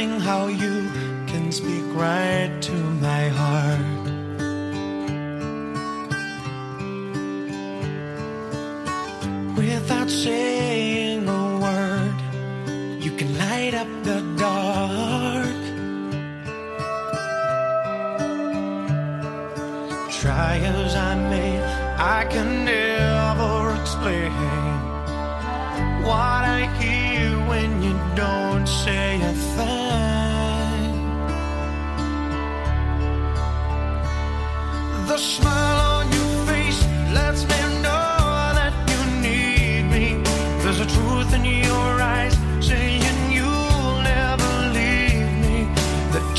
amazing how you can speak right to my heart. Without saying a word, you can light up the dark. Try as I may, I can never explain what I hear when you don't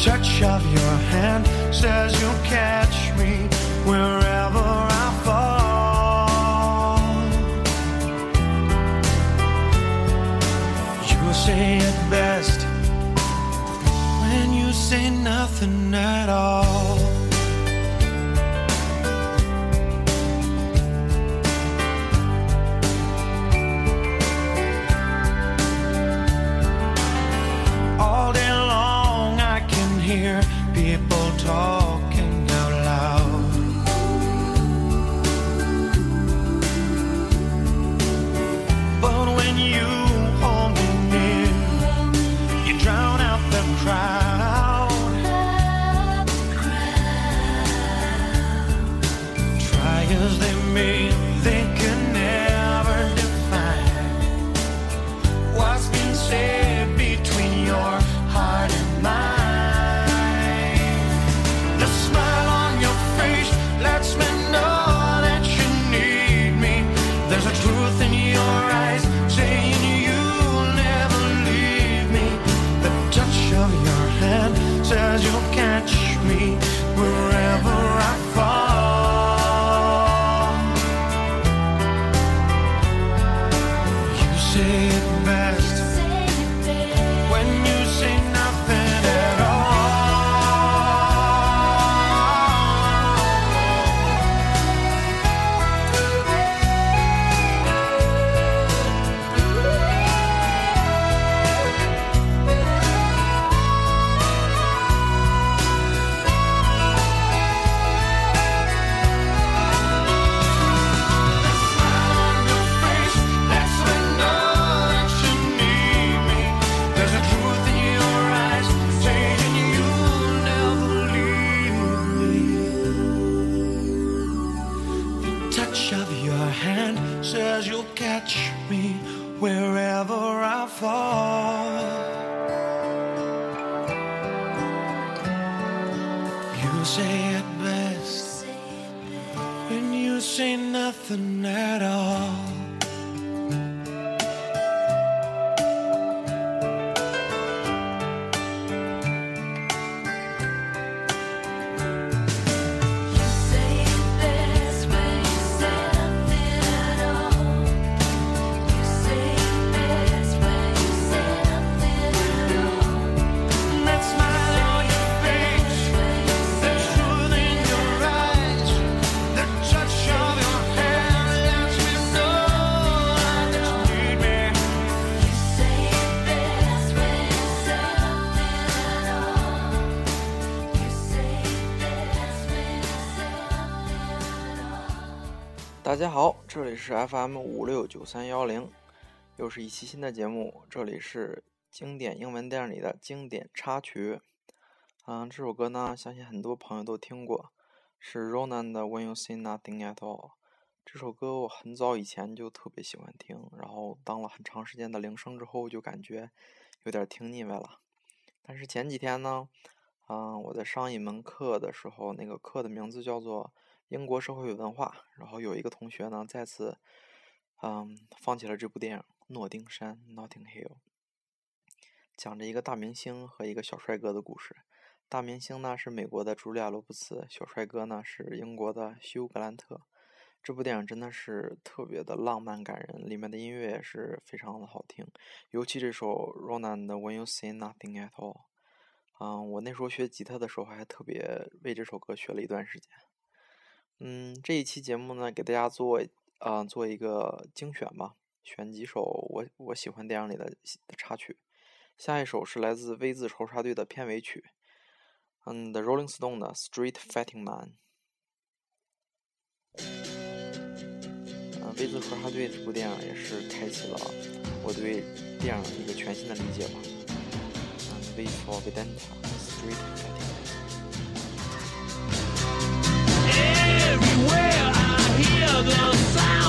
touch of your hand says you'll catch You say it best when you say nothing at all. 大家好，这里是 FM 五六九三幺零，又是一期新的节目。这里是经典英文电影里的经典插曲。嗯，这首歌呢，相信很多朋友都听过，是 Ronan 的《When You Say Nothing at All》。这首歌我很早以前就特别喜欢听，然后当了很长时间的铃声之后，就感觉有点听腻歪了。但是前几天呢，嗯，我在上一门课的时候，那个课的名字叫做英国社会文化，然后有一个同学呢再次，嗯，放起了这部电影《诺丁山》（Notting Hill），讲着一个大明星和一个小帅哥的故事。大明星呢是美国的茱莉亚·罗伯茨，小帅哥呢是英国的休·格兰特。这部电影真的是特别的浪漫感人，里面的音乐也是非常的好听，尤其这首 Ronan 的《When You Say Nothing at All》。嗯，我那时候学吉他的时候还特别为这首歌学了一段时间。嗯，这一期节目呢，给大家做啊、做一个精选吧，选几首我我喜欢电影里的插曲。下一首是来自 V 字仇杀队的片尾曲，嗯，The Rolling Stone 的《Street Fighting Man》。嗯，V 字仇杀队这部电影也是开启了我对电影一个全新的理解吧。嗯，V for Vendetta，《Street Fighting》。Everywhere I hear the sound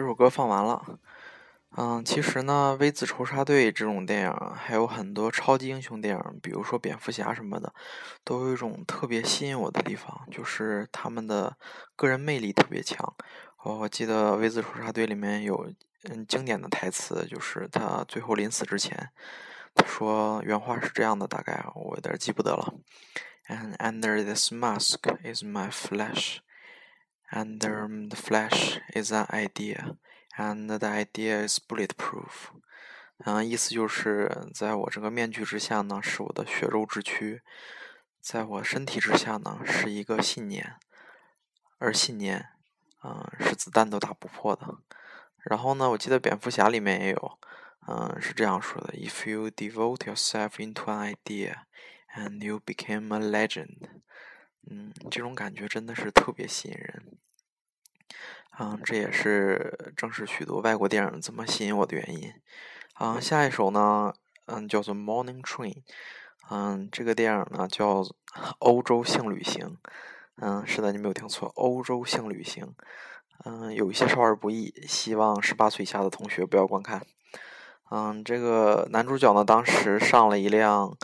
这首歌放完了。嗯，其实呢，《V 字仇杀队》这种电影，还有很多超级英雄电影，比如说蝙蝠侠什么的，都有一种特别吸引我的地方，就是他们的个人魅力特别强。我我记得《V 字仇杀队》里面有嗯经典的台词，就是他最后临死之前，他说原话是这样的，大概我有点记不得了。And under this mask is my flesh. And um, the flesh is an idea, and the idea is bulletproof. 嗯，意思就是在我这个面具之下呢，是我的血肉之躯；在我身体之下呢，是一个信念，而信念，嗯，是子弹都打不破的。然后呢，我记得蝙蝠侠里面也有，嗯，是这样说的：If you devote yourself into an idea, and you became a legend. 嗯，这种感觉真的是特别吸引人。嗯，这也是正是许多外国电影这么吸引我的原因。嗯，下一首呢，嗯，叫做《Morning Train》。嗯，这个电影呢叫《欧洲性旅行》。嗯，是的，你没有听错，《欧洲性旅行》。嗯，有一些少儿不宜，希望十八岁以下的同学不要观看。嗯，这个男主角呢，当时上了一辆，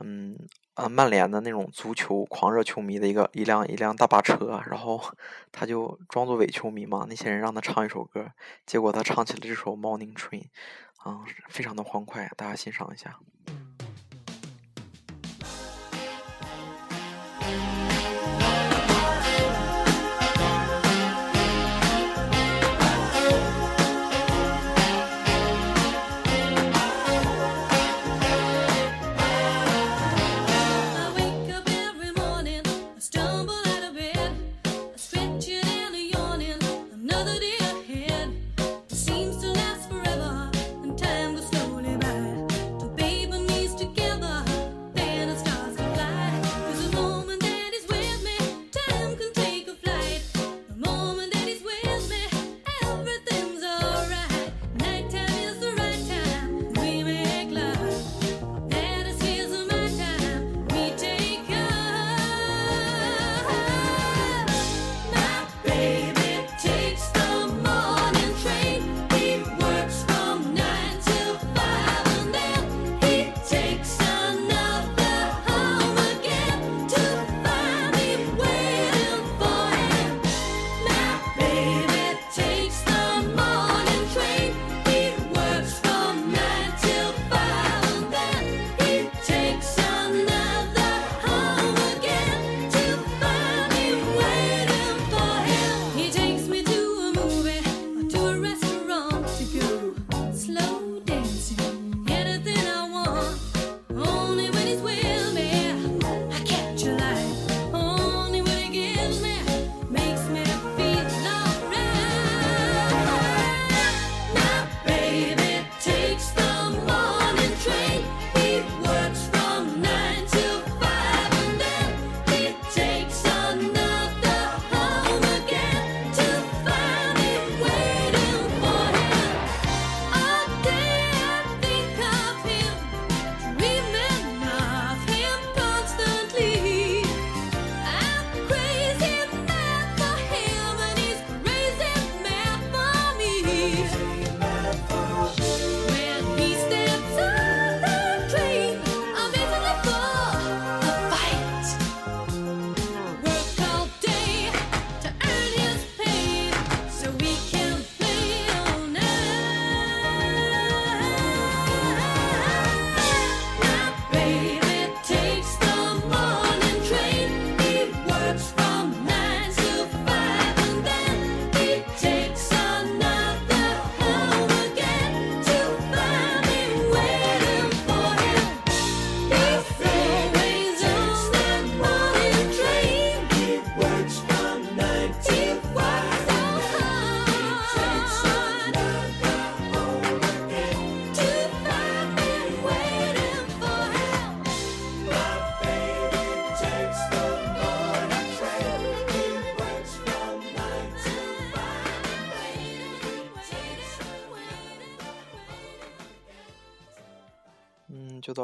嗯。啊，曼联的那种足球狂热球迷的一个一辆一辆大巴车，然后 他就装作伪球迷嘛，那些人让他唱一首歌，结果他唱起了这首《Morning Train》，啊，非常的欢快，大家欣赏一下。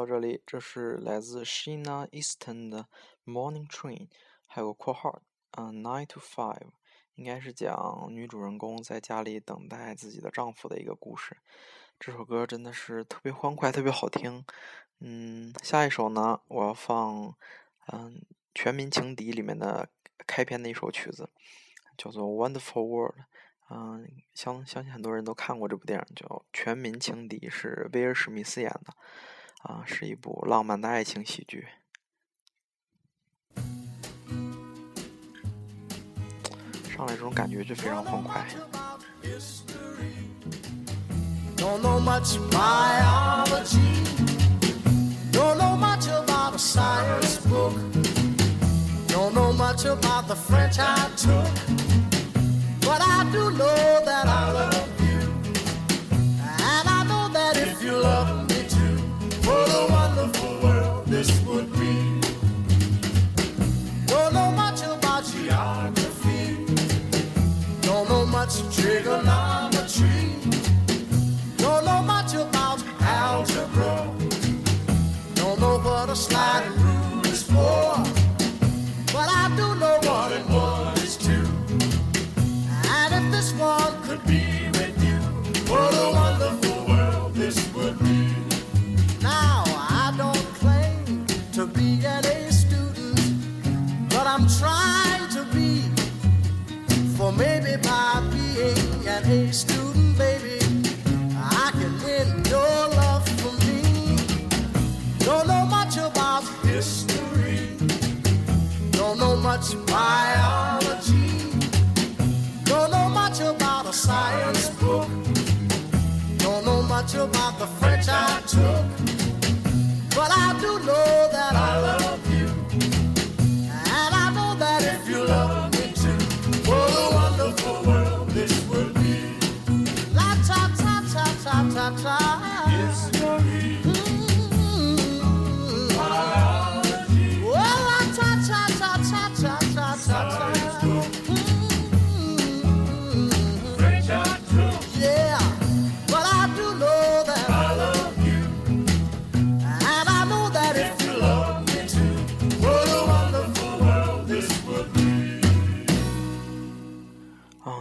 这里。这是来自 Sheena Easton 的 Morning Train，还有括号，嗯，Nine to Five，应该是讲女主人公在家里等待自己的丈夫的一个故事。这首歌真的是特别欢快，特别好听。嗯，下一首呢，我要放嗯《全民情敌》里面的开篇的一首曲子，叫做《Wonderful World》。嗯，相相信很多人都看过这部电影，叫《全民情敌》，是威尔史密斯演的。啊，是一部浪漫的爱情喜剧。上来这种感觉就非常欢快。Trigonometry.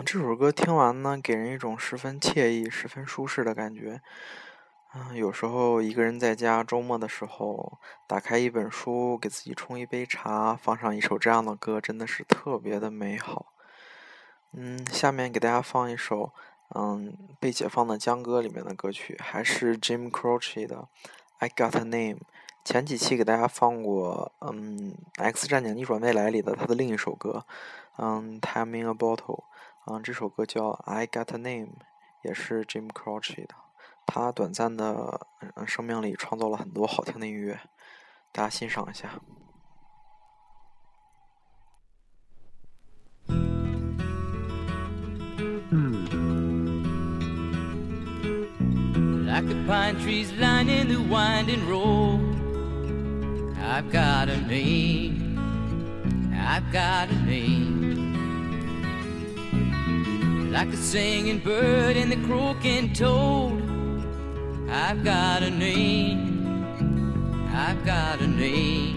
这首歌听完呢，给人一种十分惬意、十分舒适的感觉。嗯，有时候一个人在家，周末的时候，打开一本书，给自己冲一杯茶，放上一首这样的歌，真的是特别的美好。嗯，下面给大家放一首，嗯，被解放的江歌里面的歌曲，还是 Jim Croce 的《I Got a Name》。前几期给大家放过，嗯，《X 战警：逆转未来》里的他的另一首歌，嗯，《Time in a Bottle》。嗯，这首歌叫《I Got a Name》，也是 Jim Croce 的。他短暂的生命里创造了很多好听的音乐，大家欣赏一下。Like the pine trees lining the winding road. I've got a name. I've got a name. Like the singing bird and the croaking toad. I've got a name. I've got a name.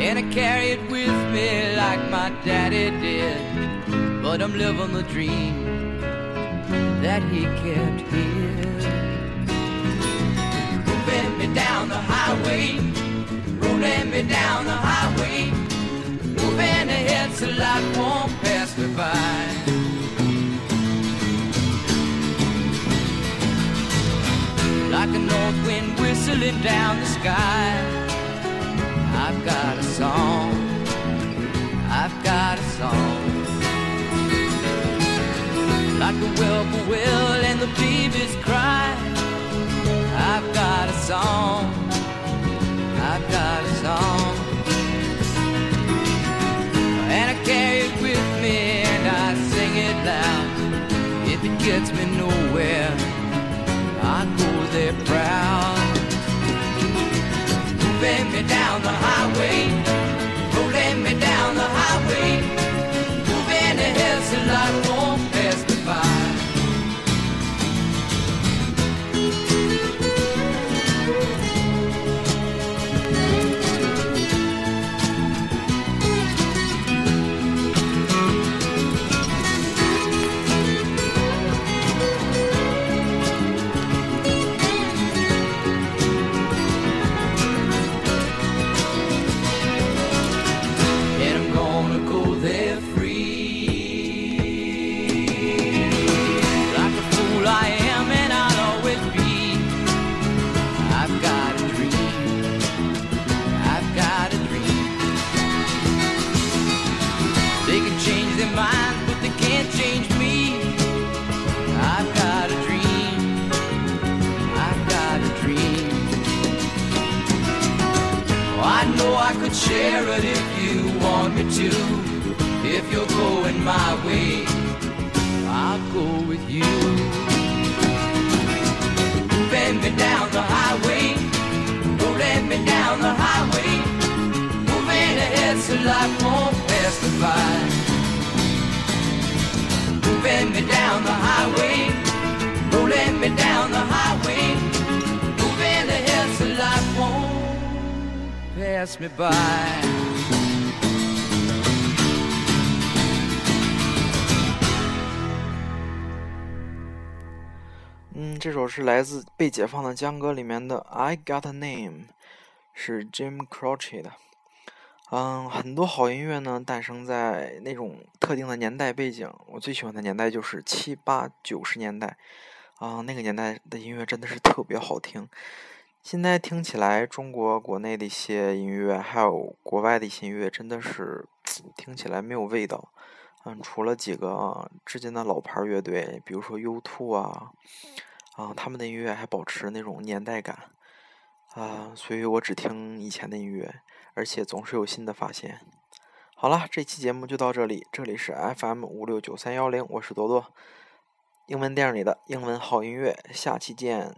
And I carry it with me like my daddy did. But I'm living the dream that he kept here. Moving me down the highway, rolling me down the highway, moving ahead so life won't pass by. Like a north wind whistling down the sky, I've got a song. I've got a song. Like the whippoorwill and the babies cry. I've got a song. I've got a song. It gets me nowhere, I go there proud. Me down the highway, rolling me down the highway, moving ahead so life won't pass me by. Moving me down the highway, rolling me down the highway, moving ahead so life won't pass me by. 这首是来自《被解放的江歌》里面的《I Got a Name》，是 Jim Croce 的。嗯，很多好音乐呢诞生在那种特定的年代背景。我最喜欢的年代就是七八九十年代，啊、那个年代的音乐真的是特别好听。现在听起来，中国国内的一些音乐，还有国外的一些音乐，真的是听起来没有味道。嗯，除了几个至今的老牌乐队，比如说 U2 啊，啊，他们的音乐还保持那种年代感，啊，所以我只听以前的音乐，而且总是有新的发现。好了，这期节目就到这里，这里是 FM 五六九三幺零，我是多多，英文电影里的英文好音乐，下期见。